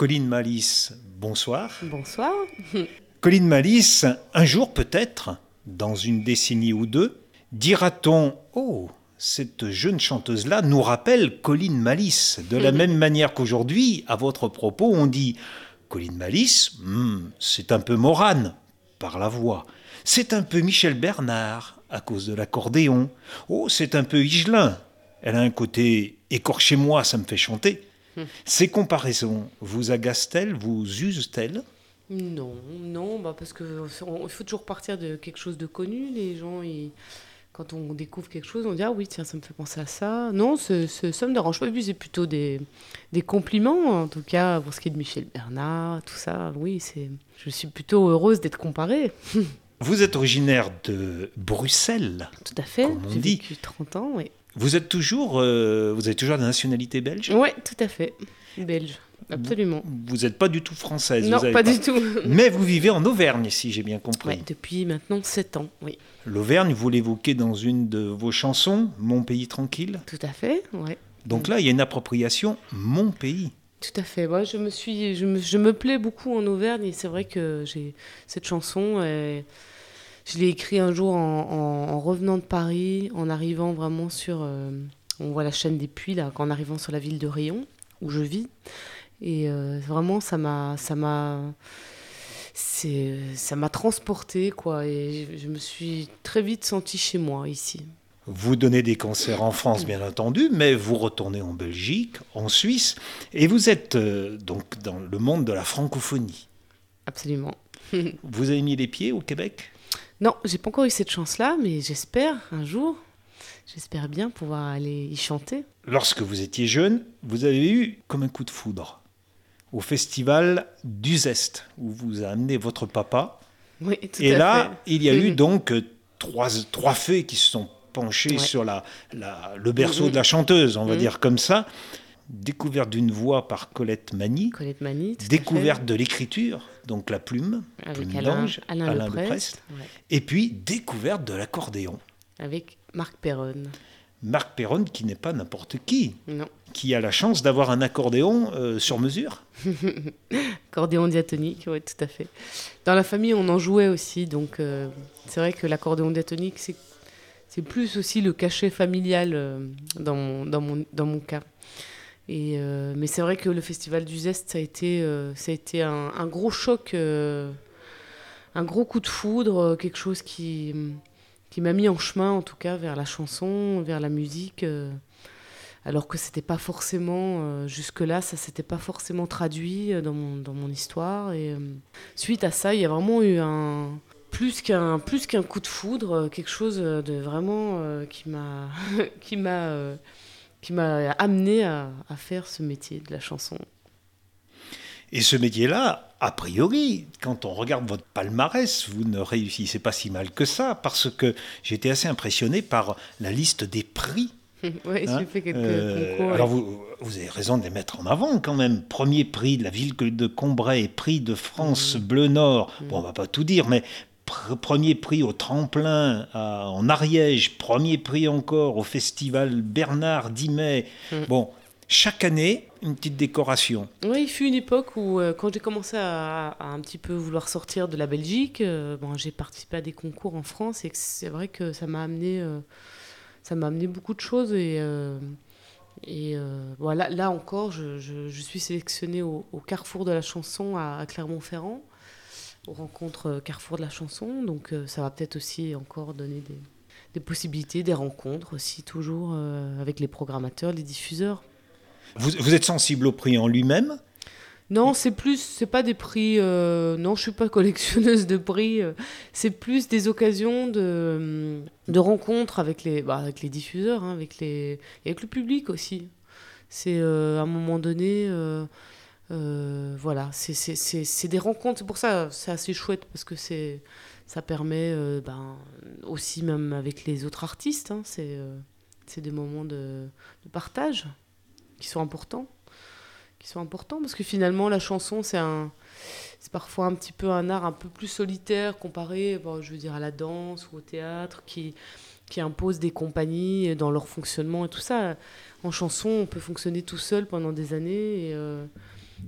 Colline Malice, bonsoir. Bonsoir. Colline Malice, un jour peut-être, dans une décennie ou deux, dira-t-on Oh, cette jeune chanteuse-là nous rappelle Colline Malice. De la même manière qu'aujourd'hui, à votre propos, on dit Colline Malice, hmm, c'est un peu Morane, par la voix. C'est un peu Michel Bernard, à cause de l'accordéon. Oh, c'est un peu Higelin. Elle a un côté écorché moi, ça me fait chanter. Ces comparaisons vous agacent-elles, vous usent-elles? Non, non, bah parce qu'il faut toujours partir de quelque chose de connu. Les gens, quand on découvre quelque chose, on dit Ah oui, tiens, ça me fait penser à ça. Non, ce, ça me dérange pas. c'est plutôt des, des compliments, en tout cas, pour ce qui est de Michel Bernard, tout ça. Oui, c'est, je suis plutôt heureuse d'être comparée. Vous êtes originaire de Bruxelles. Tout à fait. J'ai vécu 30 ans, oui. Vous êtes toujours, euh, vous avez toujours la nationalité belge Oui, tout à fait, belge, absolument. Vous n'êtes pas du tout française Non, pas, du tout. Mais vous vivez en Auvergne, si j'ai bien compris. Oui, depuis maintenant 7 ans, oui. L'Auvergne, vous l'évoquez dans une de vos chansons, Mon pays tranquille Tout à fait, oui. Donc là, il y a une appropriation Mon pays. Tout à fait. Moi, je me suis, je me, je me plais beaucoup en Auvergne et c'est vrai que j'ai cette chanson. Je l'ai écrit un jour en, revenant de Paris, en arrivant vraiment sur. Euh, on voit la chaîne des puits, là, en arrivant sur la ville de Rayon, où je vis. Et euh, vraiment, ça m'a. Ça m'a ça m'a transporté quoi et je, me suis très vite sentie chez moi ici. Vous donnez des concerts en France, bien entendu, mais vous retournez en Belgique, en Suisse, et vous êtes euh, donc dans le monde de la francophonie. Absolument. vous avez mis les pieds au Québec? Non, j'ai pas encore eu cette chance-là, mais j'espère un jour, j'espère bien pouvoir aller y chanter. Lorsque vous étiez jeune, vous avez eu comme un coup de foudre au festival d'Uzeste, où vous a amené votre papa. Oui, tout Et là, il y a eu donc trois, trois fées qui se sont penchées sur la, le berceau de la chanteuse, on va dire comme ça découverte d'une voix par Colette Mani, Colette Mani découverte de l'écriture, donc la plume, avec plume Alain, Alain, Alain et puis découverte de l'accordéon. Avec Marc Perron. Marc Perron qui n'est pas n'importe qui, non. qui a la chance d'avoir un accordéon euh, sur mesure. accordéon diatonique, oui, tout à fait. Dans la famille, on en jouait aussi, donc euh, c'est vrai que l'accordéon diatonique, c'est c'est plus aussi le cachet familial euh, dans, dans, mon, dans mon cas. Euh, mais c'est vrai que le festival du Zest, ça a été, euh, ça a été un, gros choc, euh, un gros coup de foudre, quelque chose qui, qui m'a mis en chemin, en tout cas, vers la chanson, vers la musique. alors que c'était pas forcément, jusque-là, ça s'était pas forcément traduit dans mon, dans mon histoire. Suite à ça, il y a vraiment eu un. Plus qu'un, plus qu'un coup de foudre, quelque chose de vraiment qui m'a, qui m'a qui m'a amené à, faire ce métier de la chanson. Et ce métier-là, a priori, quand on regarde votre palmarès, vous ne réussissez pas si mal que ça, parce que j'étais assez impressionné par la liste des prix. oui, j'ai hein fait quelques euh, concours. Alors vous, vous, avez raison de les mettre en avant quand même. Premier prix de la ville de Combray, prix de France mmh. Bleu Nord. Bon, on va pas tout dire, mais premier prix au tremplin en Ariège, premier prix encore au festival Bernard d'Imet. Mm. Bon, chaque année, une petite décoration. Oui, il fut une époque où, euh, quand j'ai commencé à, un petit peu vouloir sortir de la Belgique, euh, bon, j'ai participé à des concours en France et c'est vrai que ça m'a amené, euh, ça m'a amené beaucoup de choses et et voilà, là encore, je, suis sélectionnée au, Carrefour de la chanson à Clermont-Ferrand rencontres euh, Carrefour de la chanson. Donc euh, ça va peut-être aussi encore donner des, possibilités, des rencontres aussi, toujours euh, avec les programmateurs, les diffuseurs. Vous, êtes sensible au prix en lui-même? Non, c'est plus, c'est pas des prix. non, je suis pas collectionneuse de prix. c'est plus des occasions de, de rencontres avec les, bah, avec les diffuseurs, hein, avec les, et avec le public aussi. C'est à un moment donné, euh, voilà, c'est des rencontres. C'est pour ça c'est assez chouette parce que c'est ça permet euh, ben, aussi même avec les autres artistes. Hein, euh, c'est des moments de, partage qui sont importants, qui sont importants parce que finalement la chanson c'est un c'est parfois un petit peu un art un peu plus solitaire comparé, bon, je veux dire à la danse ou au théâtre qui qui impose des compagnies dans leur fonctionnement et tout ça. En chanson, on peut fonctionner tout seul pendant des années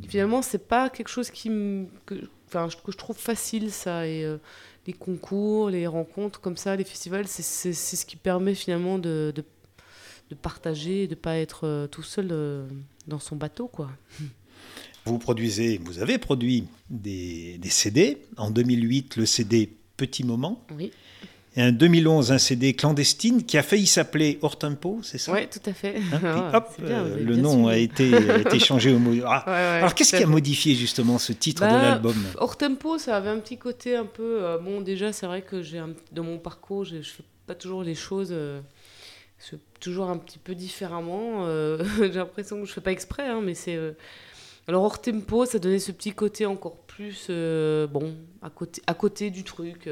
finalement, c'est pas quelque chose qui me, que, enfin, que je trouve facile, ça. Et euh, les concours, les rencontres comme ça, les festivals, c'est ce qui permet finalement de, de, de partager, de pas être euh, tout seul euh, dans son bateau, quoi. Vous produisez, vous avez produit des, des CD. En 2008, le CD Petit Moment. Oui. Et en 2011, un CD clandestine qui a failli s'appeler Hors Tempo, c'est ça? Oui, tout à fait. Hein Puis, hop, euh, le nom a été, a été, changé au mot. Ah. Ouais, ouais, Alors, qu'est-ce qui a modifié justement ce titre bah, de l'album? Hors Tempo, ça avait un petit côté un peu. Euh, bon, déjà, c'est vrai que j'ai dans mon parcours, je fais pas toujours les choses. Euh, toujours un petit peu différemment. Euh, j'ai l'impression que je fais pas exprès, hein, mais c'est. Alors hors tempo, ça donnait ce petit côté encore plus bon à côté à côté du truc.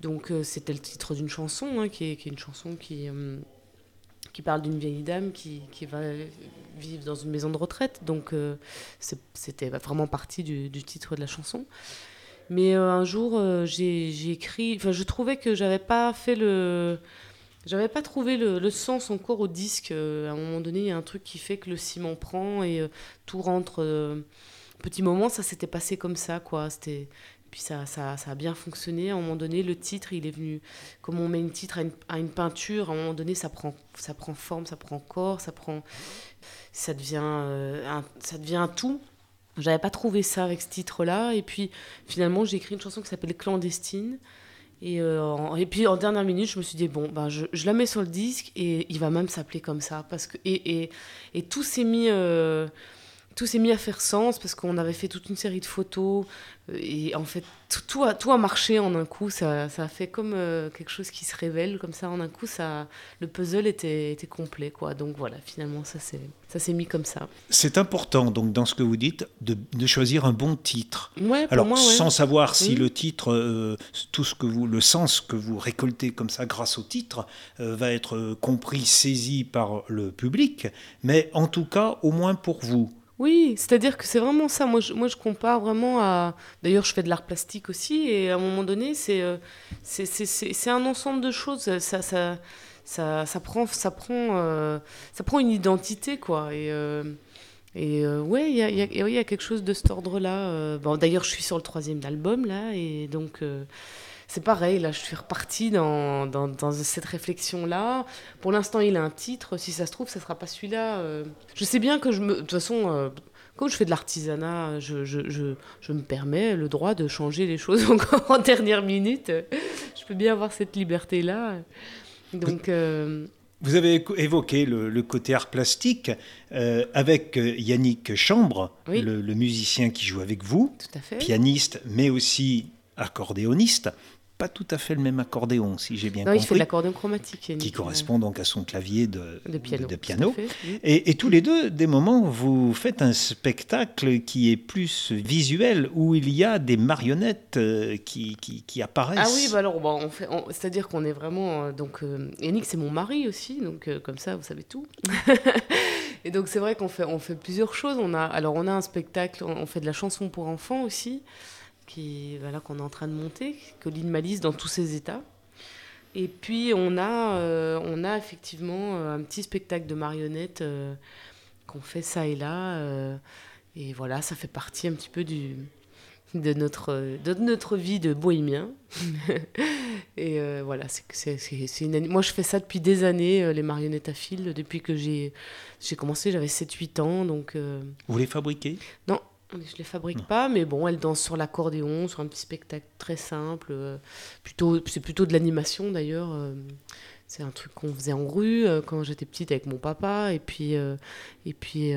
Donc euh, c'était le titre d'une chanson, hein, qui, est, une chanson qui, euh, qui parle d'une vieille dame qui, qui, va vivre dans une maison de retraite. Donc euh, c'était vraiment partie du, du, titre de la chanson. Mais un jour, j'ai écrit, enfin je trouvais que j'avais pas fait le... J'avais pas trouvé le, le, sens encore au disque. à un moment donné, il y a un truc qui fait que le ciment prend et tout rentre. petit moment, ça s'était passé comme ça, quoi. C'était puis ça, ça, ça, a bien fonctionné. À un moment donné, le titre, il est venu. Comme on met une titre à une, à une, peinture, à un moment donné, ça prend, ça prend forme, ça prend corps, ça prend. Ça devient, euh, un, ça devient un tout. J'avais pas trouvé ça avec ce titre-là. Et puis finalement, j'ai écrit une chanson qui s'appelle Clandestine. Et, euh, puis en dernière minute, je me suis dit, bon, ben, je, je, la mets sur le disque et il va même s'appeler comme ça. Parce que, et, et, et tout s'est mis. Euh, tout s'est mis à faire sens parce qu'on avait fait toute une série de photos euh, et en fait tout, tout, a, tout a marché en un coup. Ça, ça a fait comme euh, quelque chose qui se révèle comme ça en un coup. Ça le puzzle était, était complet quoi. Donc voilà finalement ça s'est ça s'est mis comme ça. C'est important donc dans ce que vous dites de, de choisir un bon titre. Ouais, alors moi, ouais. sans savoir si le titre euh, tout ce que vous le sens que vous récoltez comme ça grâce au titre euh, va être compris saisi par le public. Mais en tout cas au moins pour vous oui, c'est-à-dire que c'est vraiment ça. Moi je, moi, je compare vraiment à. D'ailleurs, je fais de l'art plastique aussi, et à un moment donné, c'est euh, un ensemble de choses. Ça, ça, ça, ça prend, ça, prend, euh, ça prend une identité, quoi. Et, euh, et euh, ouais, il y a, y, y a, quelque chose de cet ordre-là. Bon, D'ailleurs, je suis sur le troisième album, là, et donc c'est pareil, là, je suis repartie dans, dans, dans cette réflexion-là. Pour l'instant, il a un titre. Si ça se trouve, ça sera pas celui-là. Euh. Je sais bien que je me. De toute façon, euh, comme je fais de l'artisanat, je, je, je, je, me permets le droit de changer les choses encore en dernière minute. Je peux bien avoir cette liberté-là. Donc. Euh... Vous avez évoqué le, le côté art plastique euh, avec Yannick Chambre, oui. le, le, musicien qui joue avec vous, Tout à fait. pianiste, mais aussi accordéoniste pas tout à fait le même accordéon, si j'ai bien non, compris. Il fait de l'accordéon chromatique. Qui correspond donc à son clavier de, de piano. De, de piano. Et, et, tous les deux, des moments, vous faites un spectacle qui est plus visuel, où il y a des marionnettes euh, qui, qui, qui, apparaissent. Ah oui, bah alors, bah, on fait, on, c'est-à-dire qu'on est vraiment... Euh, donc, euh, Yannick, c'est mon mari aussi, donc euh, comme ça, vous savez tout. et donc, c'est vrai qu'on fait, on fait plusieurs choses. On a, alors, on a un spectacle, on fait de la chanson pour enfants aussi qui voilà qu'on est en train de monter, Colline Malice dans tous ses états. Et puis on a euh, on a effectivement euh, un petit spectacle de marionnettes euh, qu'on fait ça et là euh, et voilà ça fait partie un petit peu du de notre de notre vie de bohémien et voilà c'est une moi je fais ça depuis des années les marionnettes à fil depuis que j'ai j'ai commencé j'avais 7 8 ans donc vous les fabriquez? Non je ne les fabrique non. pas, mais bon, elles dansent sur l'accordéon, sur un petit spectacle très simple. Euh, plutôt, c'est plutôt de l'animation d'ailleurs. Euh, c'est un truc qu'on faisait en rue euh, quand j'étais petite avec mon papa. Et puis. euh, et puis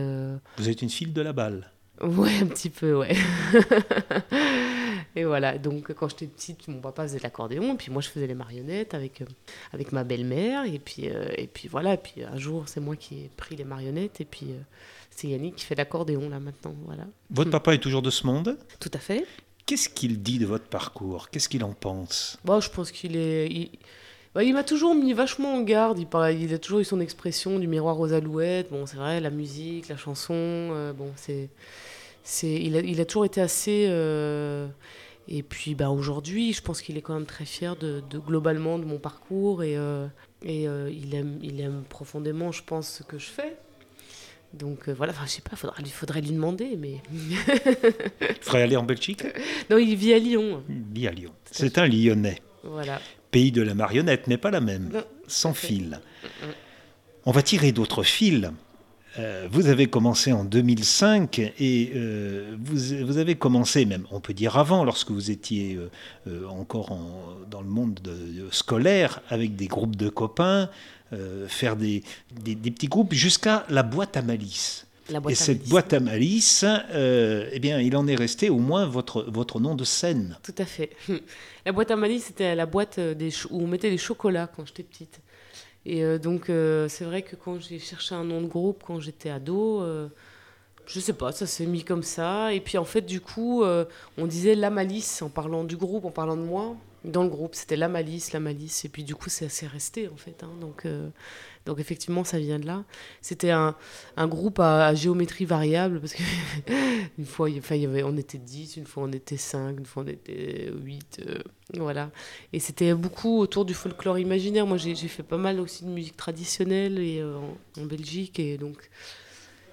Vous êtes une fille de la balle Ouais, un petit peu, ouais. et voilà, donc quand j'étais petite, mon papa faisait l'accordéon, et puis moi je faisais les marionnettes avec, euh, avec ma belle-mère, et puis, euh, et puis voilà, et puis un jour c'est moi qui ai pris les marionnettes, et puis euh, c'est Yannick qui fait l'accordéon là maintenant, voilà. Votre papa est toujours de ce monde? Tout à fait. Qu'est-ce qu'il dit de votre parcours? Qu'est-ce qu'il en pense? Bon, Je pense qu'il est... Il... Bah, il m'a toujours mis vachement en garde. Il, parle, il a toujours eu son expression du miroir aux alouettes. Bon, c'est vrai, la musique, la chanson. Euh, bon, c'est, c'est, il a, il a toujours été assez. Euh, et puis, bah, aujourd'hui, je pense qu'il est quand même très fier de, de globalement de mon parcours et, euh, et il aime, il aime profondément, je pense, ce que je fais. Donc euh, voilà, enfin, je sais pas, il faudrait lui demander, mais. il faudrait aller en Belgique? Non, il vit à Lyon. Il vit à Lyon. C'est un Lyonnais. Voilà. Pays de la marionnette, mais pas la même, sans fil. On va tirer d'autres fils. Euh, vous avez commencé en 2005 et euh, vous, avez commencé même, on peut dire avant, lorsque vous étiez encore dans le monde scolaire avec des groupes de copains, euh, faire des, des, petits groupes jusqu'à la boîte à malice. Et cette boîte à malice, euh, eh bien, il en est resté au moins votre, votre nom de scène. Tout à fait. La boîte à malice, c'était la boîte euh, des où on mettait les chocolats quand j'étais petite. Et donc, c'est vrai que quand j'ai cherché un nom de groupe, quand j'étais ado, je sais pas, ça s'est mis comme ça. Et puis, en fait, du coup, on disait la malice en parlant du groupe, en parlant de moi dans le groupe. C'était la malice, la malice. Et puis du coup, c'est assez resté en fait. Hein. Donc, euh, donc effectivement, ça vient de là. C'était un, un, groupe à, géométrie variable parce qu'une fois, il, y avait, on était 10, une fois on était 5, une fois on était 8. Euh, voilà. Et c'était beaucoup autour du folklore imaginaire. Moi, j'ai fait pas mal aussi de musique traditionnelle et, euh, en, Belgique. Et donc.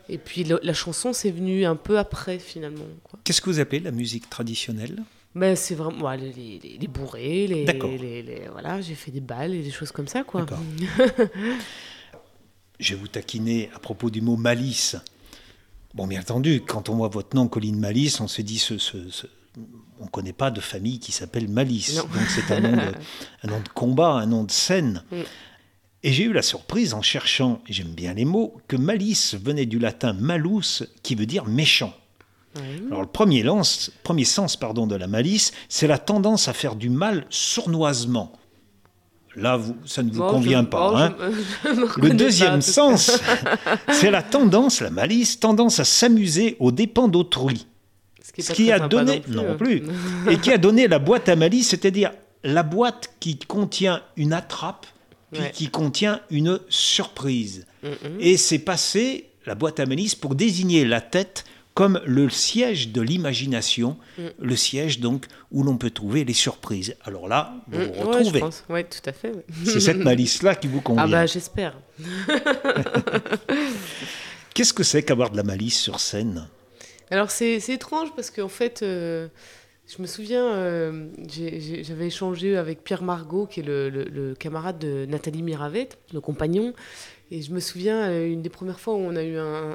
Et puis la chanson, c'est venu un peu après finalement. Qu'est-ce que vous appelez la musique traditionnelle? Ben, c'est vraiment les, les, les, bourrés, les, les, voilà, j'ai fait des balles et des choses comme ça, quoi. Je vais vous taquiner à propos du mot malice. Bon, bien entendu, quand on voit votre nom, Colline Malice, on se dit ce, ce, on ne connaît pas de famille qui s'appelle Malice. Donc c'est un, nom de, un nom de combat, un nom de scène. Mm. Et j'ai eu la surprise en cherchant, j'aime bien les mots, que malice venait du latin malus, qui veut dire méchant. Alors le premier, lance, premier sens pardon, de la malice, c'est la tendance à faire du mal sournoisement. Là, vous, ça ne vous convient pas. hein le deuxième sens, c'est la tendance, la malice, tendance à s'amuser aux dépens d'autrui. Ce qui, a donné, non hein. plus, et qui a donné la boîte à malice, c'est-à-dire la boîte qui contient une attrape, puis qui contient une surprise. Et c'est passé la boîte à malice pour désigner la tête comme le siège de l'imagination, mm. le siège donc où l'on peut trouver les surprises. Alors là, vous mm. vous retrouvez. Oui, tout à fait. C'est cette malice-là qui vous convient. Ah bah j'espère. Qu'est-ce que c'est qu'avoir de la malice sur scène? Alors c'est étrange parce qu'en fait, euh, je me souviens, euh, j'avais échangé avec Pierre Margot, qui est le, le camarade de Nathalie Miravet, le compagnon, et je me souviens, euh, une des premières fois où on a eu un,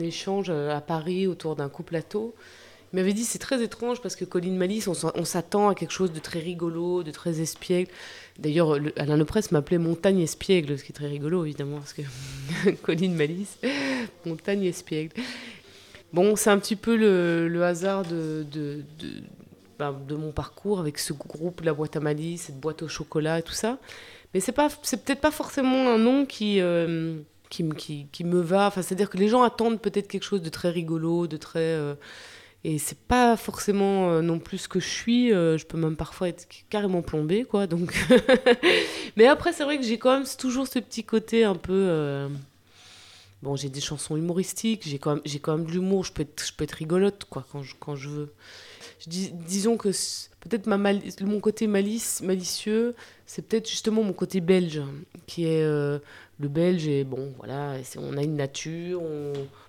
échange euh, à Paris autour d'un couple-plateau, il m'avait dit c'est très étrange parce que Colline Malice, on, s'attend à quelque chose de très rigolo, de très espiègle. D'ailleurs, Alain Lepresse m'appelait Montagne Espiègle, ce qui est très rigolo évidemment, parce que Colline Malice, Montagne Espiègle. Bon, c'est un petit peu le, hasard de, ben, de, mon parcours avec ce groupe, la boîte à malice, cette boîte au chocolat et tout ça. Mais c'est peut-être pas forcément un nom qui, euh, qui, qui, qui, me va. Enfin, c'est-à-dire que les gens attendent peut-être quelque chose de très rigolo, de très. Euh, et c'est pas forcément euh, non plus ce que je suis. je peux même parfois être carrément plombée, quoi. Donc. Mais après, c'est vrai que j'ai quand même toujours ce petit côté un peu. Bon, j'ai des chansons humoristiques, j'ai quand même, quand même de l'humour. Je peux être, je peux être rigolote, quoi, quand je, quand je veux. Disons que peut-être ma mon côté malice, malicieux, c'est peut-être justement mon côté belge, qui est euh, le belge et bon, voilà, on a une nature,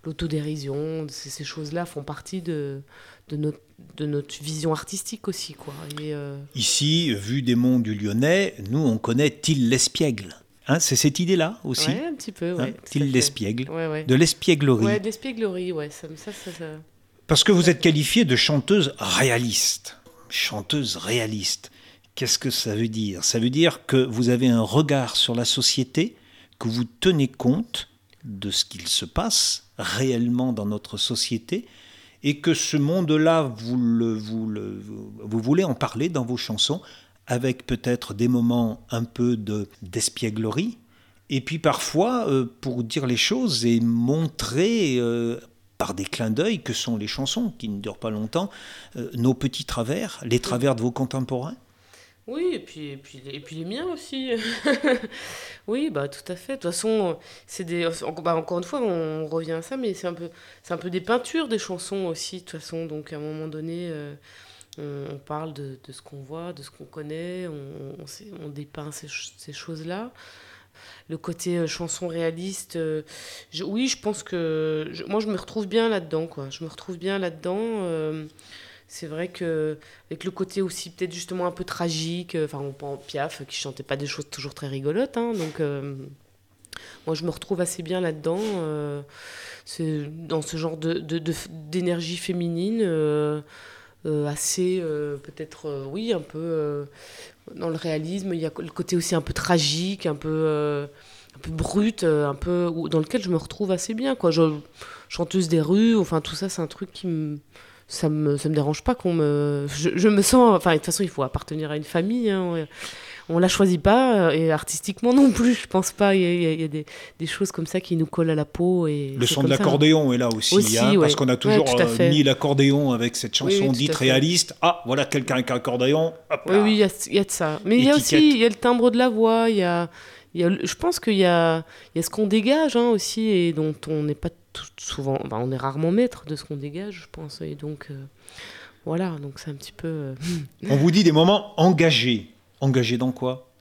l'autodérision, ces, choses-là font partie de, de, notre, de notre vision artistique aussi, quoi. Euh, Ici, vu des monts du Lyonnais, nous on connaît Till l'Espiègle. Hein, c'est cette idée-là aussi Oui, un petit peu, ouais. Hein, l'Espiègle. De l'espièglerie. Oui, de l'espièglerie, ouais. Ça, ça, ça, Parce que vous êtes qualifiée de chanteuse réaliste chanteuse réaliste. Qu'est-ce que ça veut dire? Ça veut dire que vous avez un regard sur la société, que vous tenez compte de ce qu'il se passe réellement dans notre société, et que ce monde-là, vous, le, vous, le, vous voulez en parler dans vos chansons, avec peut-être des moments un peu d'espièglerie, et puis parfois euh, pour dire les choses et montrer euh, par des clins d'œil que sont les chansons, qui ne durent pas longtemps, euh, nos petits travers, les travers de vos contemporains? Oui, et puis, et puis, et puis les miens aussi. oui, bah, tout à fait. De toute façon, c'est des, bah, encore une fois, on revient à ça, mais c'est un, peu, un peu des peintures des chansons aussi, de toute façon. Donc, à un moment donné, euh, on, parle de, de ce qu'on voit, de ce qu'on connaît, on, on, on dépeint ces, ces choses-là. Le côté chanson réaliste. oui, je pense que moi, je me retrouve bien là-dedans. Quoi. Je me retrouve bien là-dedans. c'est vrai que avec le côté aussi peut-être justement un peu tragique, enfin on prend Piaf qui chantait pas des choses toujours très rigolotes, hein, donc moi je me retrouve assez bien là-dedans. dans ce genre de, d'énergie féminine. Euh, assez, euh, peut-être, euh, oui, un peu dans le réalisme. Il y a le côté aussi un peu tragique, un peu, un peu brut, un peu, dans lequel je me retrouve assez bien. Quoi. Chanteuse des rues, enfin tout ça, c'est un truc qui me ça me, ça me dérange pas qu'on me. Je, je, me sens. Enfin, de toute façon, il faut appartenir à une famille. Hein, on la choisit pas, euh, et artistiquement non plus, je pense pas. Il y a, des, choses comme ça qui nous collent à la peau. Et le son de l'accordéon est là aussi, hein, parce qu'on a toujours euh, mis l'accordéon avec cette chanson dite réaliste. Ah, voilà quelqu'un avec un accordéon. oui, oui, il y, a de ça. Mais il y a aussi il y a le timbre de la voix, il y a, y a, je pense qu'il y a, y a ce qu'on dégage hein, aussi, et dont on n'est pas tout, souvent, on est rarement maître de ce qu'on dégage, je pense. Et donc, euh, voilà, donc c'est un petit peu. on vous dit des moments engagés. Engagé dans quoi?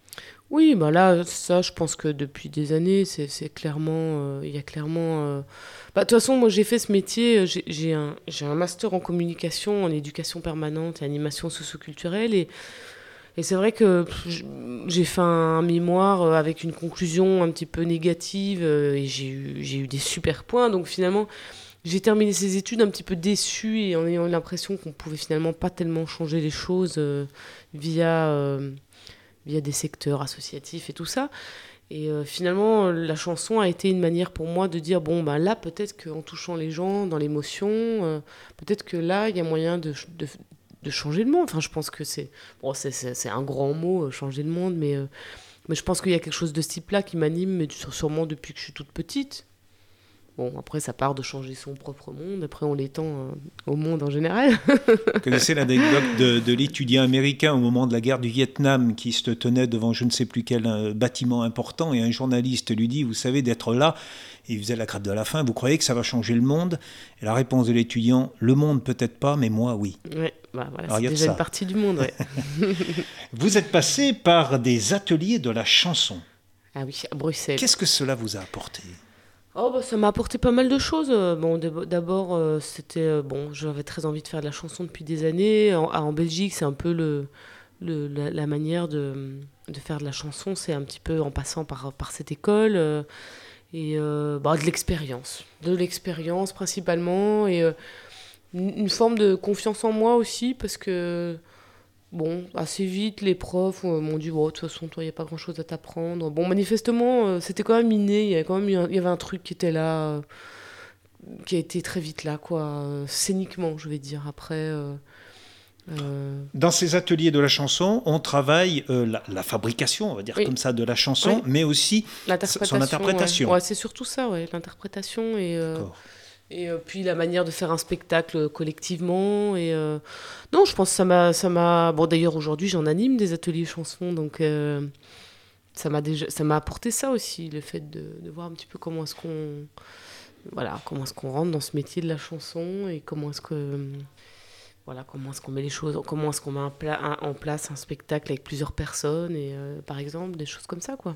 Oui, bah là, ça, je pense que depuis des années, c'est clairement. Euh, il y a clairement. Euh, bah, de toute façon, moi, j'ai fait ce métier. Euh, j'ai un, master en communication, en éducation permanente et animation socioculturelle. Et, et c'est vrai que j'ai fait un mémoire avec une conclusion un petit peu négative et j'ai eu, eu des super points. Donc finalement, j'ai terminé ces études un petit peu déçue et en ayant l'impression qu'on pouvait finalement pas tellement changer les choses via via des secteurs associatifs et tout ça. Et euh, finalement, la chanson a été une manière pour moi de dire bon, ben là, peut-être qu'en touchant les gens dans l'émotion, euh, peut-être que là, il y a moyen de, de, changer le monde. Enfin, je pense que c'est bon, c'est un grand mot, euh, changer le monde, mais, mais je pense qu'il y a quelque chose de ce type-là qui m'anime, mais sûrement depuis que je suis toute petite. Bon, après, ça part de changer son propre monde. Après, on l'étend euh, au monde en général. Vous connaissez l'anecdote de, l'étudiant américain au moment de la guerre du Vietnam qui se tenait devant je ne sais plus quel euh, bâtiment important et un journaliste lui dit Vous savez, d'être là, et il faisait la crainte de la fin, vous croyez que ça va changer le monde? Et la réponse de l'étudiant Le monde peut-être pas, mais moi, oui. Oui, bah voilà, c'est déjà une partie du monde. vous êtes passé par des ateliers de la chanson. Ah oui, à Bruxelles. Qu'est-ce que cela vous a apporté? Oh bah, ça m'a apporté pas mal de choses. Bon, d'abord, euh, c'était euh, bon, j'avais très envie de faire de la chanson depuis des années. En, en Belgique, c'est un peu le, le la, manière de, de, faire de la chanson, c'est un petit peu en passant par, par cette école euh, et bah, de l'expérience, de l'expérience principalement et une forme de confiance en moi aussi parce que Bon, assez vite, les profs euh, m'ont dit, bon, de toute façon, toi, il n'y a pas grand-chose à t'apprendre. Bon, manifestement, euh, c'était quand même inné, il y avait quand même il y avait un truc qui était là, euh, qui a été très vite là, quoi, scéniquement, je vais dire. Après... Dans ces ateliers de la chanson, on travaille la, fabrication, on va dire comme ça, de la chanson, mais aussi son interprétation. Ouais. c'est surtout ça, ouais, l'interprétation et... Et euh, puis la manière de faire un spectacle collectivement. Et euh, non, je pense que ça m'a, ça m'a. Bon, d'ailleurs aujourd'hui j'en anime des ateliers chansons, donc euh, ça m'a déjà, ça m'a apporté ça aussi, le fait de, voir un petit peu comment est-ce qu'on, voilà, comment est-ce qu'on rentre dans ce métier de la chanson et comment est-ce que, voilà, comment est-ce qu'on met les choses, comment est-ce qu'on met en place un spectacle avec plusieurs personnes et par exemple des choses comme ça, quoi.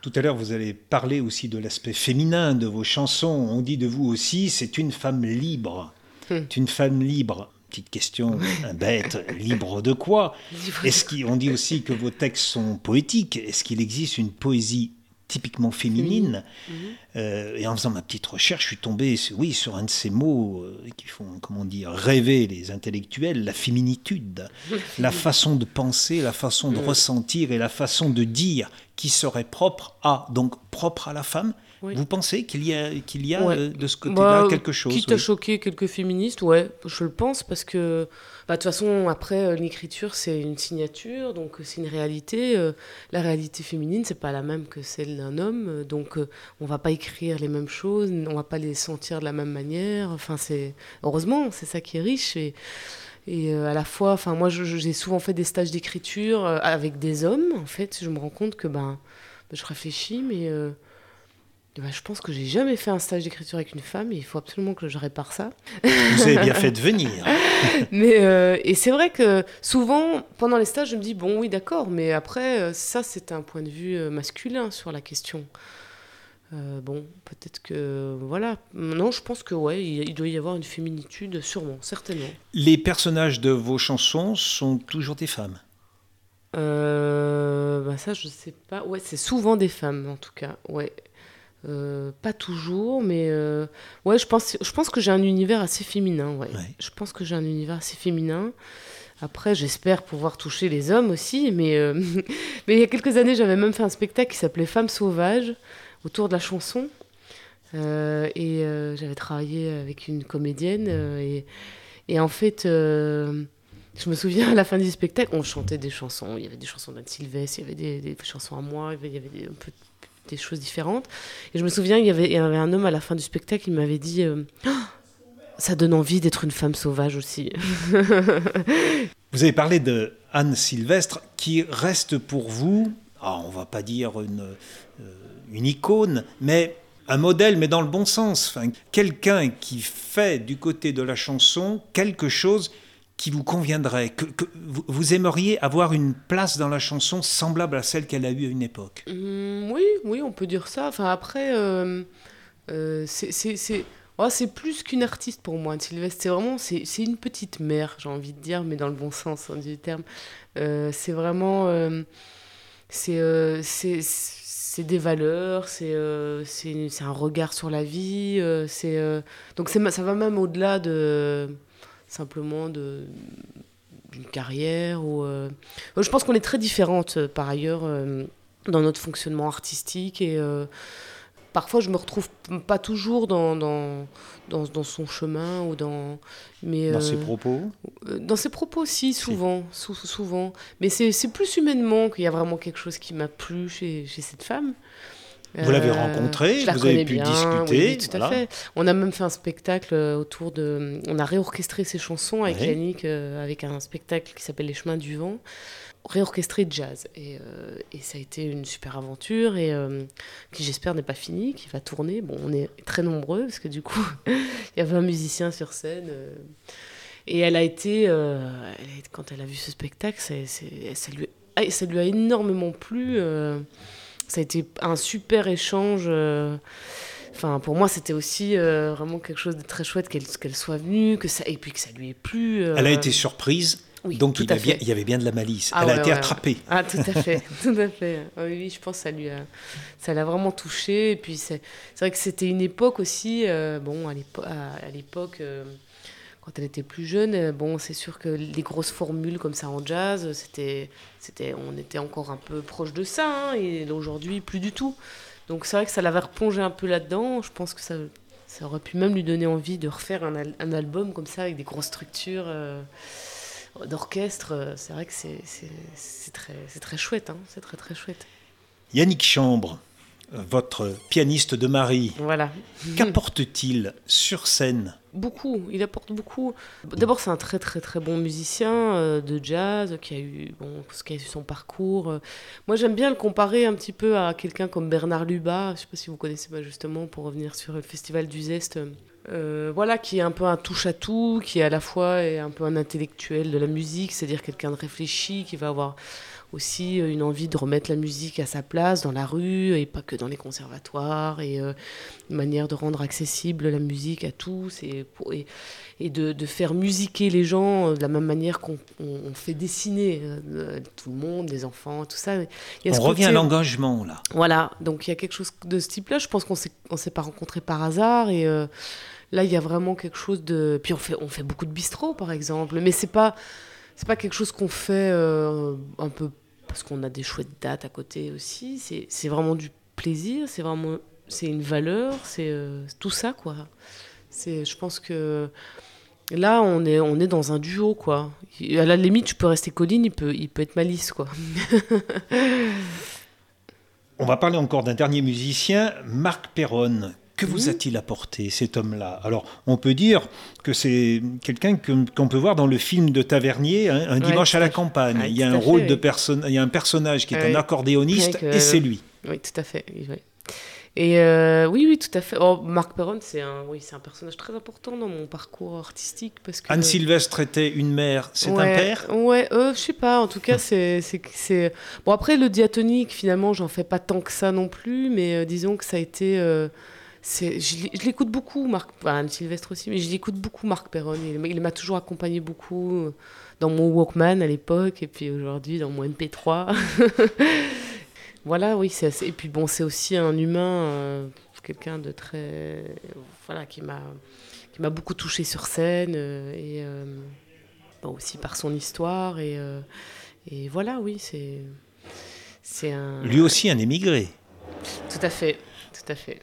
Tout à l'heure, vous allez parler aussi de l'aspect féminin de vos chansons. On dit de vous aussi, c'est une femme libre. Hmm. C'est une femme libre. Petite question bête, libre de quoi? Est-ce qu'on dit aussi que vos textes sont poétiques Est-ce qu'il existe une poésie typiquement féminine. Mhm. Euh, et en faisant ma petite recherche, je suis tombé oui, sur un de ces mots euh, qui font, comment dire, rêver les intellectuels, la féminitude, la façon de penser, la façon de ressentir et la façon de dire qui serait propre à, donc propre à la femme. Vous pensez qu'il y a, qu'il y a euh, de ce côté-là bah, quelque chose Quitte à choquer quelques féministes, ouais, je le pense, parce que bah, de toute façon, après, euh, l'écriture, c'est une signature, donc euh, c'est une réalité. la réalité féminine, c'est pas la même que celle d'un homme, donc on va pas écrire les mêmes choses, on va pas les sentir de la même manière. Enfin, c'est heureusement, c'est ça qui est riche et et à la fois, enfin moi j'ai souvent fait des stages d'écriture avec des hommes. En fait, je me rends compte que ben, je réfléchis, mais ben, je pense que j'ai jamais fait un stage d'écriture avec une femme et il faut absolument que je répare ça. Vous avez bien fait de venir. mais, euh, et c'est vrai que souvent, pendant les stages, je me dis, bon, oui, d'accord, mais après, euh, ça, c'est un point de vue euh, masculin sur la question. bon, peut-être que. Voilà. Non, je pense que, ouais, il, doit y avoir une féminitude, sûrement, certainement. Les personnages de vos chansons sont toujours des femmes? Bah ça je sais pas ouais c'est souvent des femmes en tout cas ouais euh, pas toujours, mais euh, ouais, je pense, je pense que j'ai un univers assez féminin. Ouais. Je pense que j'ai un univers assez féminin. Après, j'espère pouvoir toucher les hommes aussi, mais, euh, mais il y a quelques années, j'avais même fait un spectacle qui s'appelait Femmes sauvages autour de la chanson. et j'avais travaillé avec une comédienne. et, et, en fait, je me souviens à la fin du spectacle, on chantait des chansons. Il y avait des chansons d'Anne Sylvestre, il y avait des, des, chansons à moi, il y avait, des, un peu des choses différentes. Et je me souviens, il y avait, il un homme à la fin du spectacle, qui m'avait dit euh, Ça donne envie d'être une femme sauvage aussi. vous avez parlé de Anne Sylvestre, qui reste pour vous, ah, on va pas dire une, euh, icône, mais un modèle, mais dans le bon sens. Quelqu'un qui fait du côté de la chanson quelque chose qui vous conviendrait, que, vous, aimeriez avoir une place dans la chanson semblable à celle qu'elle a eue à une époque? Mmh, Oui, oui, on peut dire ça. Enfin, après, euh, euh, c'est oh, plus qu'une artiste pour moi, Sylvestre. C'est vraiment c'est une petite mère, j'ai envie de dire, mais dans le bon sens hein, du terme. Euh, c'est vraiment... c'est c'est des valeurs, c'est un regard sur la vie. c'est donc ça va même au-delà de simplement de d'une carrière ou euh, je pense qu'on est très différentes euh, par ailleurs euh, dans notre fonctionnement artistique et parfois je me retrouve pas toujours dans, dans, dans, son chemin ou dans mais dans ses propos dans ses propos aussi souvent souvent. Mais c'est plus humainement qu'il y a vraiment quelque chose qui m'a plu chez, chez cette femme vous l'avez euh, rencontré, vous avez pu discuter. Oui, tout à fait. On a même fait un spectacle euh, autour de. On a réorchestré ses chansons avec Yannick, euh, avec un spectacle qui s'appelle Les Chemins du Vent, réorchestré de jazz. Et, et, ça a été une super aventure et qui, j'espère, n'est pas finie, qui va tourner. Bon, on est très nombreux parce que du coup, il y avait un musicien sur scène. et elle a été, quand elle a vu ce spectacle, ça, ça, lui, ça lui a énormément plu ça a été un super échange. Euh, enfin, pour moi, c'était aussi euh, vraiment quelque chose de très chouette qu'elle soit venue, que ça, et puis que ça lui ait plu. Euh. Elle a été surprise. Oui, Donc il, bien, il, y avait bien de la malice. Ah Elle a été attrapée. Ah tout à fait, tout à fait. Oui, je pense que ça lui a, ça l'a vraiment touchée. Et puis c'est vrai que c'était une époque aussi. bon, à l'époque quand elle était plus jeune, euh, bon, c'est sûr que les grosses formules comme ça en jazz, c'était, c'était, on était encore un peu proche de ça, hein, et aujourd'hui, plus du tout. Donc c'est vrai que ça l'avait replongé un peu là-dedans. Je pense que ça, ça aurait pu même lui donner envie de refaire un, album comme ça, avec des grosses structures euh, d'orchestre. C'est vrai que c'est, très, c'est très hein, c'est très très chouette. Yannick Chambre, votre pianiste de mari. Voilà. Qu'apporte-t-il sur scène? Beaucoup, il apporte beaucoup. D'abord, c'est un très très très bon musicien euh, de jazz qui a eu bon, qui a eu son parcours. Moi, j'aime bien le comparer un petit peu à quelqu'un comme Bernard Lubat. Je ne sais pas si vous connaissez pas justement pour revenir sur le festival du Zest. Euh, voilà, qui est un peu un touche-à-tout, qui est à la fois est un peu un intellectuel de la musique, c'est-à-dire quelqu'un de réfléchi, qui va avoir aussi euh, une envie de remettre la musique à sa place dans la rue et pas que dans les conservatoires et euh, une manière de rendre accessible la musique à tous et, et, de, de, faire musiquer les gens euh, de la même manière qu'on fait dessiner tout le monde, les enfants, tout ça. on revient à l'engagement là. Voilà, donc il y a quelque chose de ce type-là. Je pense qu'on ne s'est pas rencontrés par hasard et là il y a vraiment quelque chose de. Puis on fait, on fait beaucoup de bistrot par exemple, mais c'est pas c'est pas quelque chose qu'on fait euh, un peu parce qu'on a des chouettes dates à côté aussi. C'est vraiment du plaisir, c'est vraiment c'est une valeur, c'est euh, tout ça quoi. C'est, je pense que là on est on est dans un duo quoi. À la limite, tu peux rester Colline, il peut il peut être Malice quoi. on va parler encore d'un dernier musicien, Marc Perron, que vous a-t-il apporté, cet homme-là? Alors, on peut dire que c'est quelqu'un qu'on peut voir dans le film de Tavernier, hein, Un dimanche à la campagne. il y a un rôle de personne, il y a un personnage qui est un accordéoniste et c'est lui. Oui, tout à fait. Et euh, oui, oui, tout à fait. Oh, Marc Perron, c'est un, oui, c'est un personnage très important dans mon parcours artistique parce que Anne Sylvestre était une mère, c'est ouais, un père? Ouais, euh, je sais pas. En tout cas, c'est, c'est, c'est bon. Après, le diatonique, finalement, j'en fais pas tant que ça non plus, mais euh, disons que ça a été. C'est, je, l'écoute beaucoup, Marc, enfin, Anne Sylvestre aussi, mais je l'écoute beaucoup, Marc Perron. Il, il m'a toujours accompagné beaucoup euh, dans mon Walkman à l'époque, et puis aujourd'hui dans mon MP3. voilà, oui. C'est, assez- et puis bon, c'est aussi un humain, euh, quelqu'un de très, voilà, qui m'a, qui m'a beaucoup touché sur scène euh, et euh, bon, aussi par son histoire et, et voilà, oui, c'est, c'est un. Lui aussi un émigré. Tout à fait, tout à fait.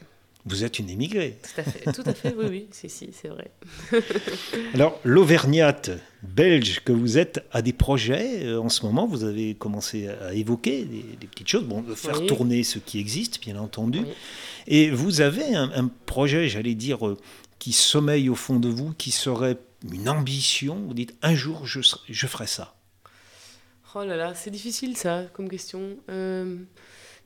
Vous êtes une émigrée. Tout à fait, tout à fait, oui, oui, c'est si, c'est vrai. Alors, l'Auvergnate belge que vous êtes a des projets euh, en ce moment. Vous avez commencé à évoquer des, des petites choses. Bon, faire Oui. tourner ce qui existe, bien entendu. Oui. Et vous avez un, un projet, j'allais dire, euh, qui sommeille au fond de vous, qui serait une ambition. Vous dites, un jour, je, serai- je ferai ça. Oh là là, c'est difficile ça comme question. Euh,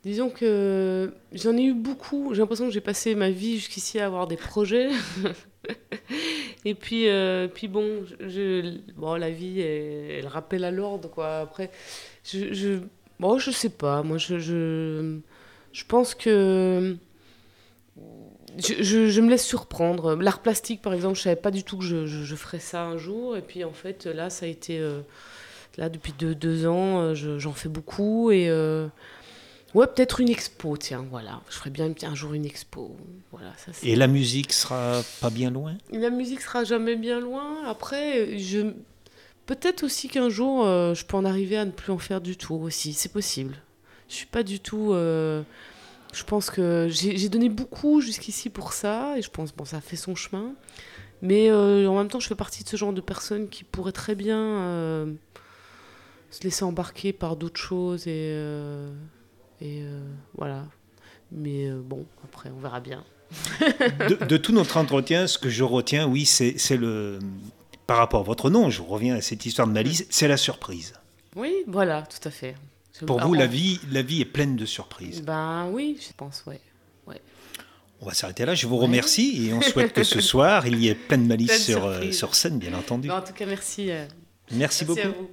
disons que j'en ai eu beaucoup. J'ai l'impression que j'ai passé ma vie jusqu'ici à avoir des projets. Et puis, euh, puis bon, je, bon, la vie, elle, elle rappelle à l'ordre, quoi. Après, je, je, bon, je sais pas. Moi, je, je, je pense que je, je- me laisse surprendre. L'art plastique, par exemple, je savais pas du tout que je, je, ferais ça un jour. Et puis, en fait, là, ça a été... euh, Là, depuis deux, deux ans, euh, je- j'en fais beaucoup. Et ouais, peut-être une expo, tiens, voilà. Je ferais bien un jour une expo. Voilà, ça, Et la musique sera pas bien loin? La musique sera jamais bien loin. Après, je... peut-être aussi qu'un jour, euh, je peux en arriver à ne plus en faire du tout aussi. C'est possible. Je suis pas du tout. euh, Je pense que j'ai j'ai donné beaucoup jusqu'ici pour ça. Et je pense, bon, ça a fait son chemin. Mais euh, en même temps, je fais partie de ce genre de personnes qui pourraient très bien euh, se laisser embarquer par d'autres choses et, euh, et euh, voilà. Mais euh, bon, après, on verra bien. de, de tout notre entretien, ce que je retiens, oui, c'est le. Par rapport à votre nom, je reviens à cette histoire de Malice, c'est la surprise. Oui, voilà, tout à fait. Pour Ah, vous, on- la vie, la vie est pleine de surprises. Ben oui, je pense, ouais. On va s'arrêter là. Je vous remercie et on souhaite que ce soir, il y ait plein de malice sur, euh, sur scène, bien entendu. Ben, en tout cas, merci. Merci merci à beaucoup. vous.